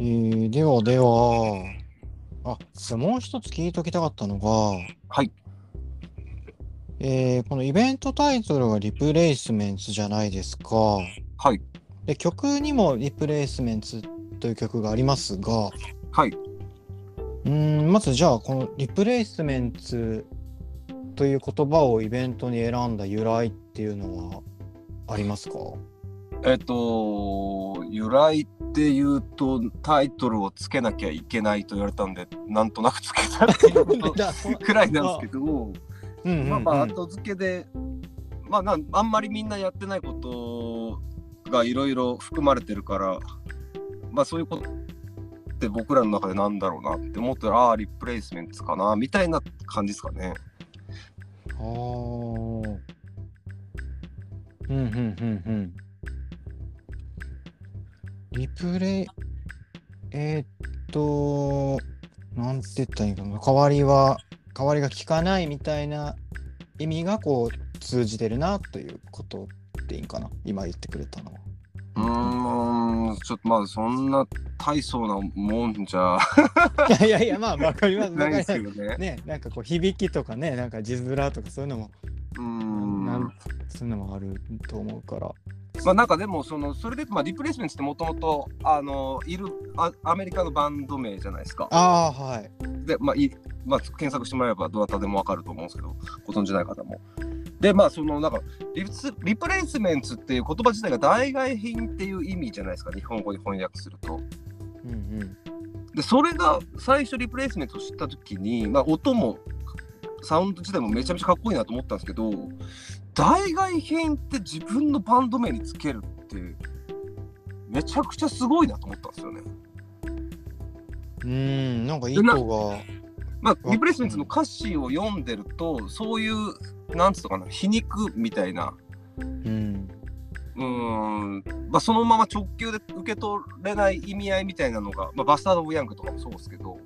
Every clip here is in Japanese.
えー、ではでは、あ、じゃあもう一つ聞いときたかったのが、はい。えーこのイベントタイトルがリプレイスメンツじゃないですか。はい。で、曲にもリプレイスメンツという曲がありますが、はい。うーん、まずじゃあ、このリプレイスメンツという言葉をイベントに選んだ由来っていうのはありますか？えっ、と、由来っていうと、タイトルをつけなきゃいけないと言われたんで、なんとなくつけたっていう くらいなんですけど、まあまあ、後付けで、まあなん、あんまりみんなやってないことがいろいろ含まれてるから、まあそういうことって僕らの中でなんだろうなって思ったら、ああー、リプレイスメントかな、みたいな感じですかね。あーうんうんうんうん。リプレイ、えーっと、なんて言ったらいいかな。代わりは、代わりが効かないみたいな意味がこう通じてるなということでいいんかな。今言ってくれたのは。うーん、ちょっとまあそんな大層なもんじゃ いやいやいや、まあわかります。ないですけどね。ね、なんかこう響きとかね、なんか字面とかそういうのも、うーん。なんそういうのもあると思うから。まあなんかでもそのそれでまあリプレイスメントってもともとあのいるあアメリカのバンド名じゃないですか。ああ、はい。でまあいまあ検索してもらえばどなたでもわかると思うんですけどご存じない方も。でまあそのなんかリプリプレイスメントっていう言葉自体が代替品っていう意味じゃないですか日本語に翻訳すると。うんうん。でそれが最初リプレイスメントを知った時に、まあ、音もサウンド自体もめちゃめちゃかっこいいなと思ったんですけど代替品って自分のバンド名につけるってめちゃくちゃすごいなと思ったんですよね。うーん、なんか意図が。まあ、あリプレイスメントの歌詞を読んでるとそういうなんつうのかな皮肉みたいなうん。うーん、まあ、そのまま直球で受け取れない意味合いみたいなのが、まあ、バスタード・オブ・ヤングとかもそうですけど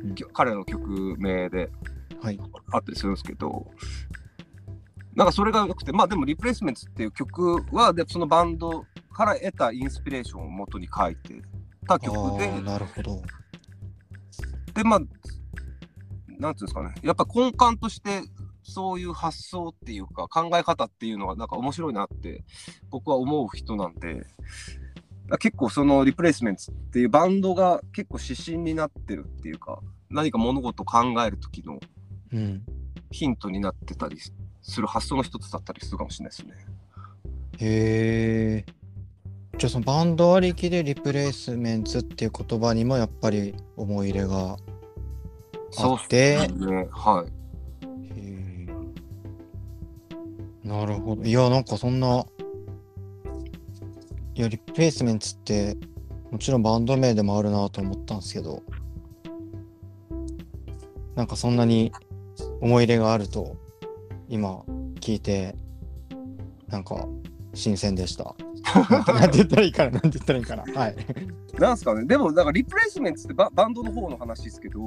うんうんき彼の曲名ではい。あったりするんですけど、なんかそれが良くて、まあでも、リプレイスメントっていう曲は、でそのバンドから得たインスピレーションを元に書いてた曲でなるほど。で、まあ、なんていうんですかね、やっぱ根幹として、そういう発想っていうか、考え方っていうのが、なんか面白いなって、僕は思う人なんで、結構そのリプレイスメントっていうバンドが結構指針になってるっていうか、何か物事を考える時のうん。ヒントになってたりする発想の一つだったりするかもしれないですね。へえ。じゃあそのバンドありきでリプレイスメンツっていう言葉にもやっぱり思い入れが。そうあってっすね。はい。なるほど。いや、なんかそんな。いや、リプレイスメンツってもちろんバンド名でもあるなと思ったんですけど。なんかそんなに思い入れがあると今聞いてなんか新鮮でした。なんて言ったらいいかななんて言ったらいいかな。はい。なんすかね。でも、なんかリプレイスメントってババンドの方の話ですけど、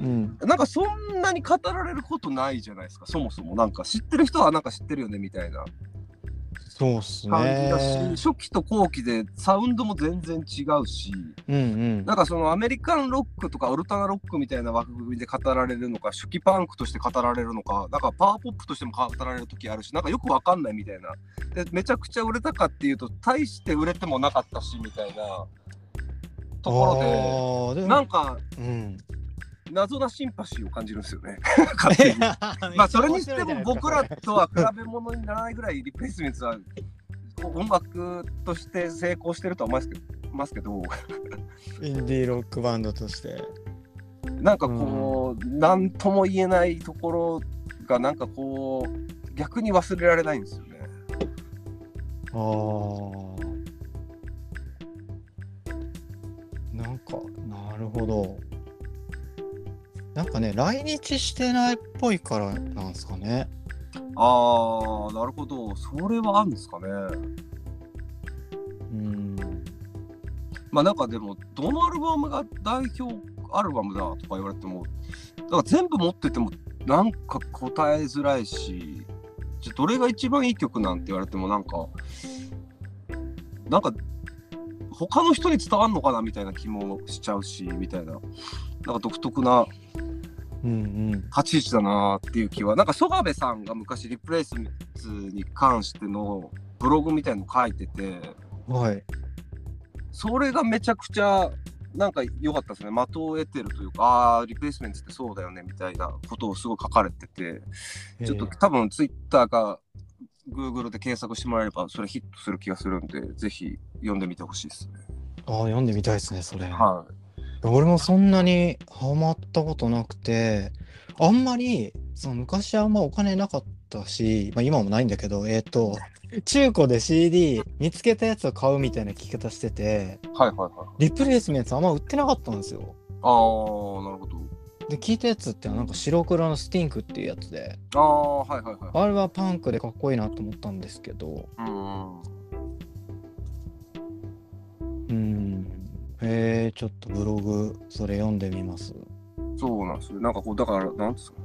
うん。なんかそんなに語られることないじゃないですか、そもそも。なんか知ってる人はなんか知ってるよねみたいなそうっすね。初期と後期でサウンドも全然違うし、うんうん。なんかそのアメリカンロックとかオルタナロックみたいな枠組みで語られるのか、初期パンクとして語られるのか、なんかパワーポップとしても語られる時あるし、なんかよくわかんないみたいな。で、めちゃくちゃ売れたかっていうと、大して売れてもなかったしみたいなところで、なんかうん。謎なシンパシーを感じるんですよね。まあそれにしても僕らとは比べ物にならないぐらいリプレイスメントは音楽として成功してるとは思いますけど インディーロックバンドとして。なんかこう何とも言えないところがなんかこう逆に忘れられないんですよね。ああ。なんか、なるほど。なんかね、来日してないっぽいからなんですかね。ああなるほどそれはあるんですかね。うん。まあなんかでもどのアルバムが代表アルバムだとか言われてもだから全部持っててもなんか答えづらいしじゃあどれが一番いい曲なんて言われてもなんかなんか他の人に伝わんのかなみたいな気もしちゃうしみたいななんか独特な。立ち位置だなっていう気はなんか曽我部さんが昔リプレイスメンツに関してのブログみたいの書いててはい。それがめちゃくちゃなんか良かったですね的を得てるというかああーリプレイスメンツってそうだよねみたいなことをすごい書かれててちょっと多分ツイッターか Google で検索してもらえればそれヒットする気がするんでぜひ読んでみてほしいですね。ああ、読んでみたいですね、それ。は俺もそんなにハマったことなくて、あんまり、その昔はあんまお金なかったし、まあ今もないんだけど、えっ、と、中古で CD 見つけたやつを買うみたいな聞き方してて、い、はいはいはい。リプレイスメントあんま売ってなかったんですよ。ああなるほど。で、聞いたやつってなんか白黒のスティンクっていうやつで、ああはいはいはい。あれはパンクでかっこいいなと思ったんですけど、うんうん。へえ、ちょっとブログ、それ読んでみます。そうなんですよ。なんかこうだからなんですか。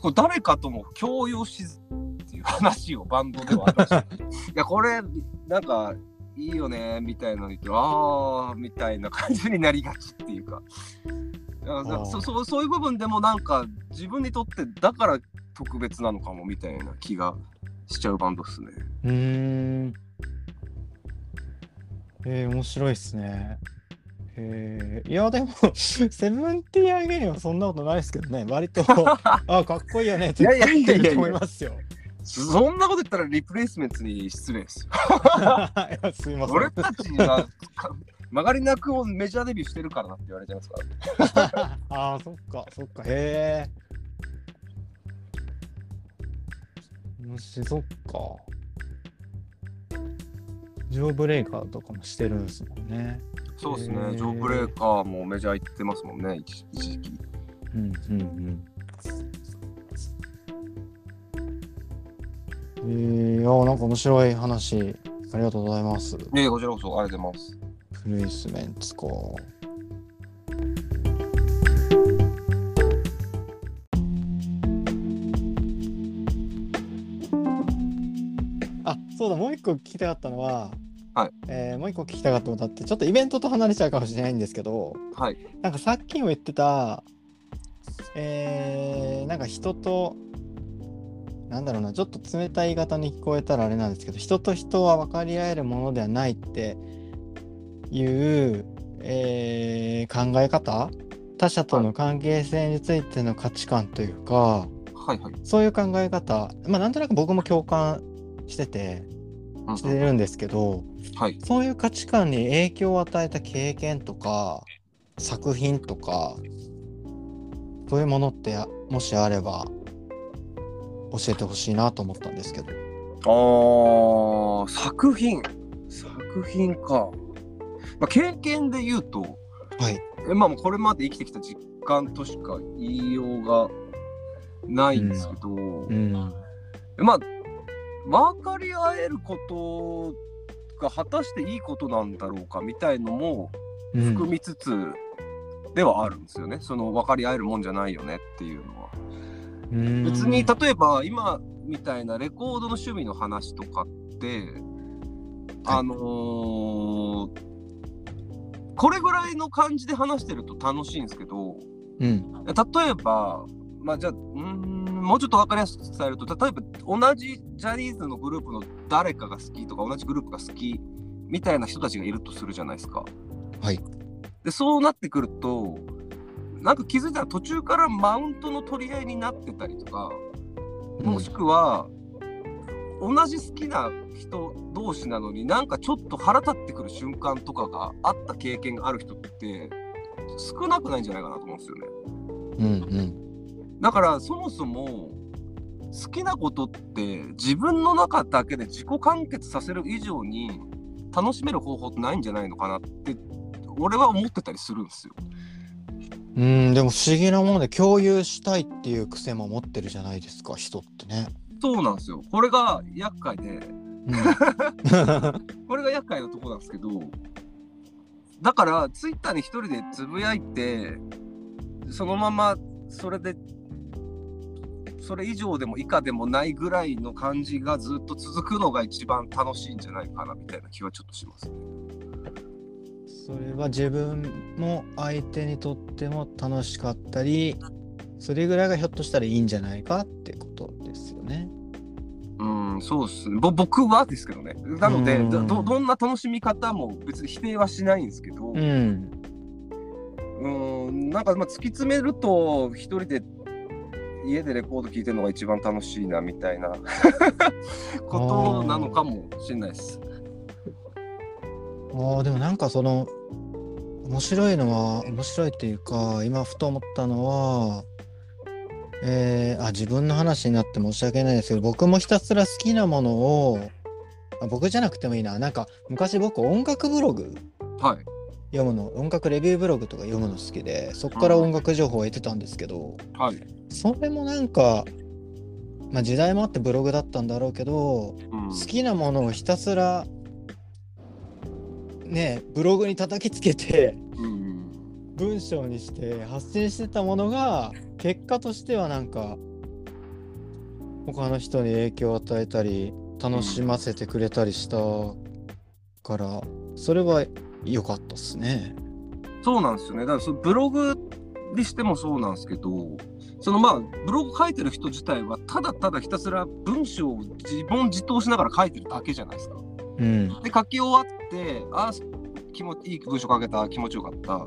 こう誰かとも共有しずっていう話をバンドでは話 いやこれなんかいいよねみたいなの言ってああみたいな感じになりがちっていうか。そそうそういう部分でもなんか自分にとってだから特別なのかもみたいな気がしちゃうバンドっすね。うーん。えー、面白いっすね。えー、いや、でも、セブンティーンアゲインはそんなことないですけどね、割と、あ、かっこいいよねっていやいやいやいやいや言ってると思いますよ。そんなこと言ったらリプレイスメントに失礼ですよ。いやすいません。俺たちはか曲がりなくをメジャーデビューしてるからなって言われちゃいますから。ああ、そっか、そっか、へえ。もし、そっか。ジョーブレイカーとかもしてるんですもんね。そうですねジョー・ブレーカーもメジャー行ってますもんね、一一時期。うんうんうん。えー、いやなんか面白い話ありがとうございます。ええ、こちらこそありがとうございます。プレイスメンツか。あそうだもう一個聞きたかったのは、はいえーもう一個聞きたかったことあってちょっとイベントと離れちゃうかもしれないんですけどはい。なんかさっきも言ってたえー、なんか人となんだろうなちょっと冷たい言い方に聞こえたらあれなんですけど人と人は分かり合えるものではないっていう、えー考え方？他者との関係性についての価値観というか、はいはい。そういう考え方？まあなんとなく僕も共感しててうんしてるんですけどはい。そういう価値観に影響を与えた経験とか作品とかそういうものってあもしあれば教えてほしいなと思ったんですけど。あー、作品。作品か。まあ、経験で言うと、はい。えまあ、これまで生きてきた実感としか言いようがないんですけど、うん。まあ、分かり合えることが果たしていいことなんだろうかみたいのもうん含みつつではあるんですよね。その分かり合えるもんじゃないよねっていうのは。うん別に例えば今みたいなレコードの趣味の話とかって、あのーこれぐらいの感じで話してると楽しいんですけどうん。例えばまあじゃあんもうちょっと分かりやすく伝えると例えば同じジャニーズのグループの誰かが好きとか同じグループが好きみたいな人たちがいるとするじゃないですか。はい。でそうなってくるとなんか気づいたら途中からマウントの取り合いになってたりとかもしくは、同じ好きな人同士なのになんかちょっと腹立ってくる瞬間とかがあった経験がある人って少なくないんじゃないかなと思うんですよね。うんうん。だからそもそも好きなことって自分の中だけで自己完結させる以上に楽しめる方法ってないんじゃないのかなって俺は思ってたりするんですよ。うん、でも不思議なもので共有したいっていう癖も持ってるじゃないですか、人ってね。そうなんですよ。これが厄介でうん、これが厄介なとこなんですけどだからツイッターに一人でつぶやいてそのままそれでそれ以上でも以下でもないぐらいの感じがずっと続くのが一番楽しいんじゃないかなみたいな気はちょっとしますね。それは自分も相手にとっても楽しかったりそれぐらいがひょっとしたらいいんじゃないかってことですよね。うん、そうっすね。ぼ僕はですけどね。なので、うんどどどんな楽しみ方も別に否定はしないんですけど、うん。うん、なんかまあ突き詰めると、一人で家でレコード聴いてるのが一番楽しいなみたいな ことなのかもしれないです。ああでもなんかその面白いのは面白いっていうか今ふと思ったのはえー、あ自分の話になって申し訳ないですけど僕もひたすら好きなものをあ僕じゃなくてもいいななんか昔僕音楽ブログはい。読むの音楽レビューブログとか読むの好きでそこから音楽情報を得てたんですけど、はい。それもなんか、まあ、時代もあってブログだったんだろうけどうん好きなものをひたすらねブログに叩きつけてうん文章にして発信してたものが結果としてはなんか他の人に影響を与えたり楽しませてくれたりしたからそれは良かったっすね。そうなんですよね。だからそのブログにしてもそうなんですけど、そのまあブログ書いてる人自体はただただひたすら文章を自問自答しながら書いてるだけじゃないですか。うん、で書き終わって、あ気持ちいい文章書けた、気持ちよかった。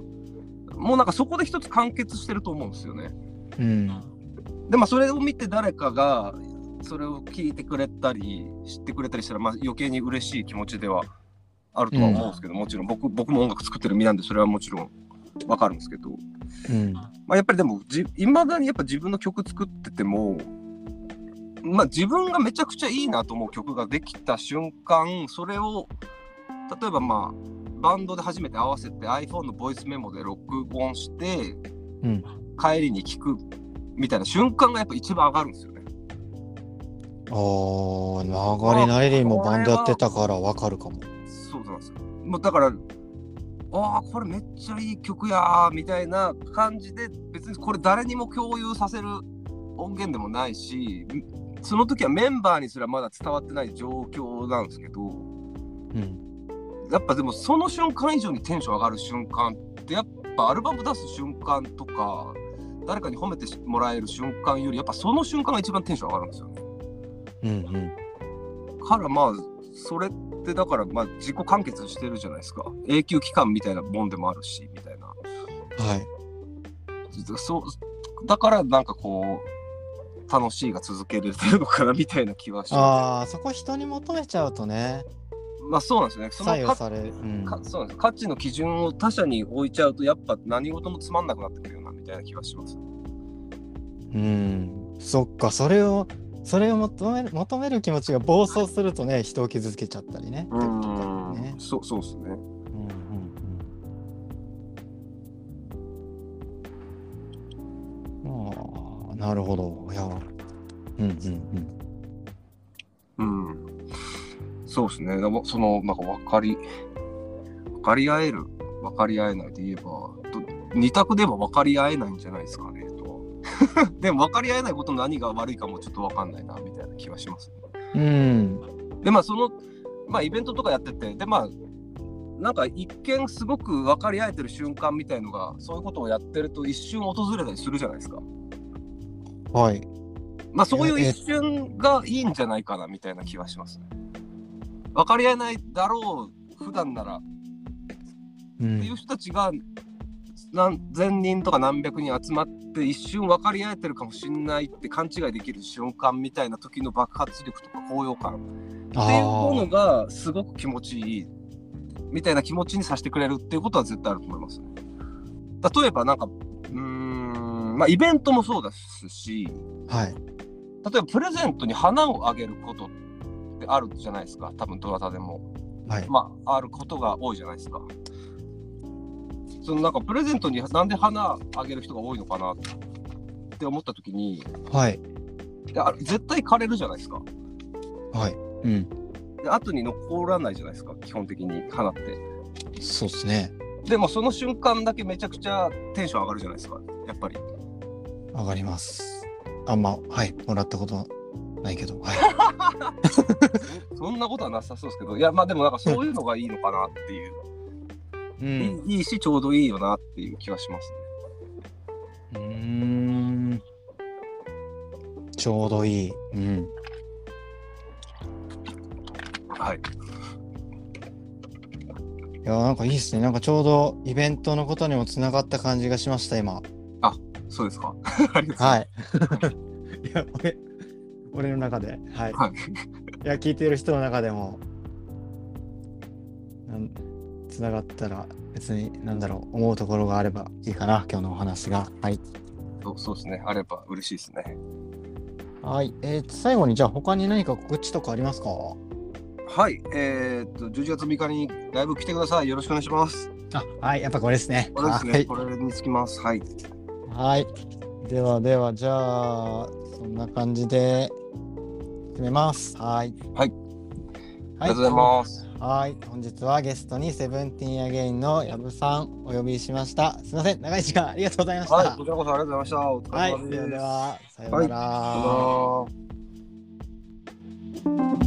もうなんかそこで一つ完結してると思うんですよね。うん、でまあそれを見て誰かがそれを聞いてくれたり知ってくれたりしたら、まあ、余計に嬉しい気持ちではあるとは思うんですけど、もちろん僕僕も音楽作ってる身なんでそれはもちろんわかるんですけど、うん、まあ、やっぱりでもいまだにやっぱ自分の曲作ってても、まあ、自分がめちゃくちゃいいなと思う曲ができた瞬間それを例えばまあバンドで初めて合わせて iPhone のボイスメモで録音してうん。帰りに聞くみたいな瞬間がやっぱ一番上がるんですよね。ああ、流れなりにもバンドやってたからわかるかも。そうなんですよ。もうだから、ああ、これめっちゃいい曲やーみたいな感じで、別にこれ誰にも共有させる音源でもないし、その時はメンバーにすらまだ伝わってない状況なんですけど、うん。やっぱでもその瞬間以上にテンション上がる瞬間って、やっぱアルバム出す瞬間とか、誰かに褒めてもらえる瞬間より、やっぱその瞬間が一番テンション上がるんですよね。うんうん。からまあそれってだからまあ自己完結してるじゃないですか永久期間みたいなもんでもあるしみたいなはい。そうだからなんかこう楽しいが続けるのかなみたいな気はしまああ、そこ人に求めちゃうとね、すまあそうなんですよねそのか左右される。うん。かそうなんです価値の基準を他者に置いちゃうとやっぱ何事もつまんなくなってくるよなみたいな気はしますうん。そっか、それを、それを求める求める気持ちが暴走するとね、人を傷つけちゃったりね。うんね。そうそうですねうんうんうん。ああ、なるほど。いや、うんうんうんそうですねでもそのなんか分かり分かり合える分かり合えないで言えばど二択では分かり合えないんじゃないですかねと でも分かり合えないことの何が悪いかもちょっと分かんないなみたいな気はしますねうん。うん。でまあそのまあイベントとかやっててでまあなんか一見すごく分かり合えてる瞬間みたいのがそういうことをやってると一瞬訪れたりするじゃないですかはい。まあそういう一瞬がいいんじゃないかなみたいな気はしますね分かり合えないだろう普段ならう。っていうん人たちが何千人とか何百人集まって一瞬分かり合えてるかもしれないって勘違いできる瞬間みたいな時の爆発力とか高揚感っていうものがすごく気持ちいいみたいな気持ちにさせてくれるっていうことは絶対あると思いますね。例えばなんかうーんまあイベントもそうですしはい。例えばプレゼントに花をあげることってあるじゃないですか多分どなたでも。はい。まあ、あることが多いじゃないですか。そのなんかプレゼントになんで花あげる人が多いのかなって思った時にいはい。や絶対枯れるじゃないですか。はい。うん。で後に残らないじゃないですか基本的に花って。そうですね。でもその瞬間だけめちゃくちゃテンション上がるじゃないですかやっぱり。上がります。あんま、はい。もらったことないけど。はい。そんなことはなさそうですけどいやまあでもなんかそういうのがいいのかなっていう。ううん。いいいし、ちょうどいいよなっていう気がしますね。うーん。ちょうどいい。うん。はい。いや、なんかいいっすね。なんかちょうどイベントのことにもつながった感じがしました、今。そうですか。ありがとうございます。はい。いや、俺、俺の中で。はい。はい。いや、聞いてる人の中でも、つながったら、別に、なんだろう、思うところがあればいいかな、今日のお話が。はい。そうそうですね。あれば嬉しいですね。はい。えー最後に、じゃあ、他に何か告知とかありますか？はい。えーっと、11月3日にライブ来てください。よろしくお願いします。あ、はい。やっぱこれですね。これですね。はいこれにつきます。はい。はい。ではではじゃあそんな感じで決めます。はい。はい。はい。ありがとうございます。はい。本日はゲストにセブンティーンアゲインのやぶさんお呼びしました。すみません。長い時間ありがとうございました。はい。こちらこそありがとうございました。はい。ではではさようなら、はい。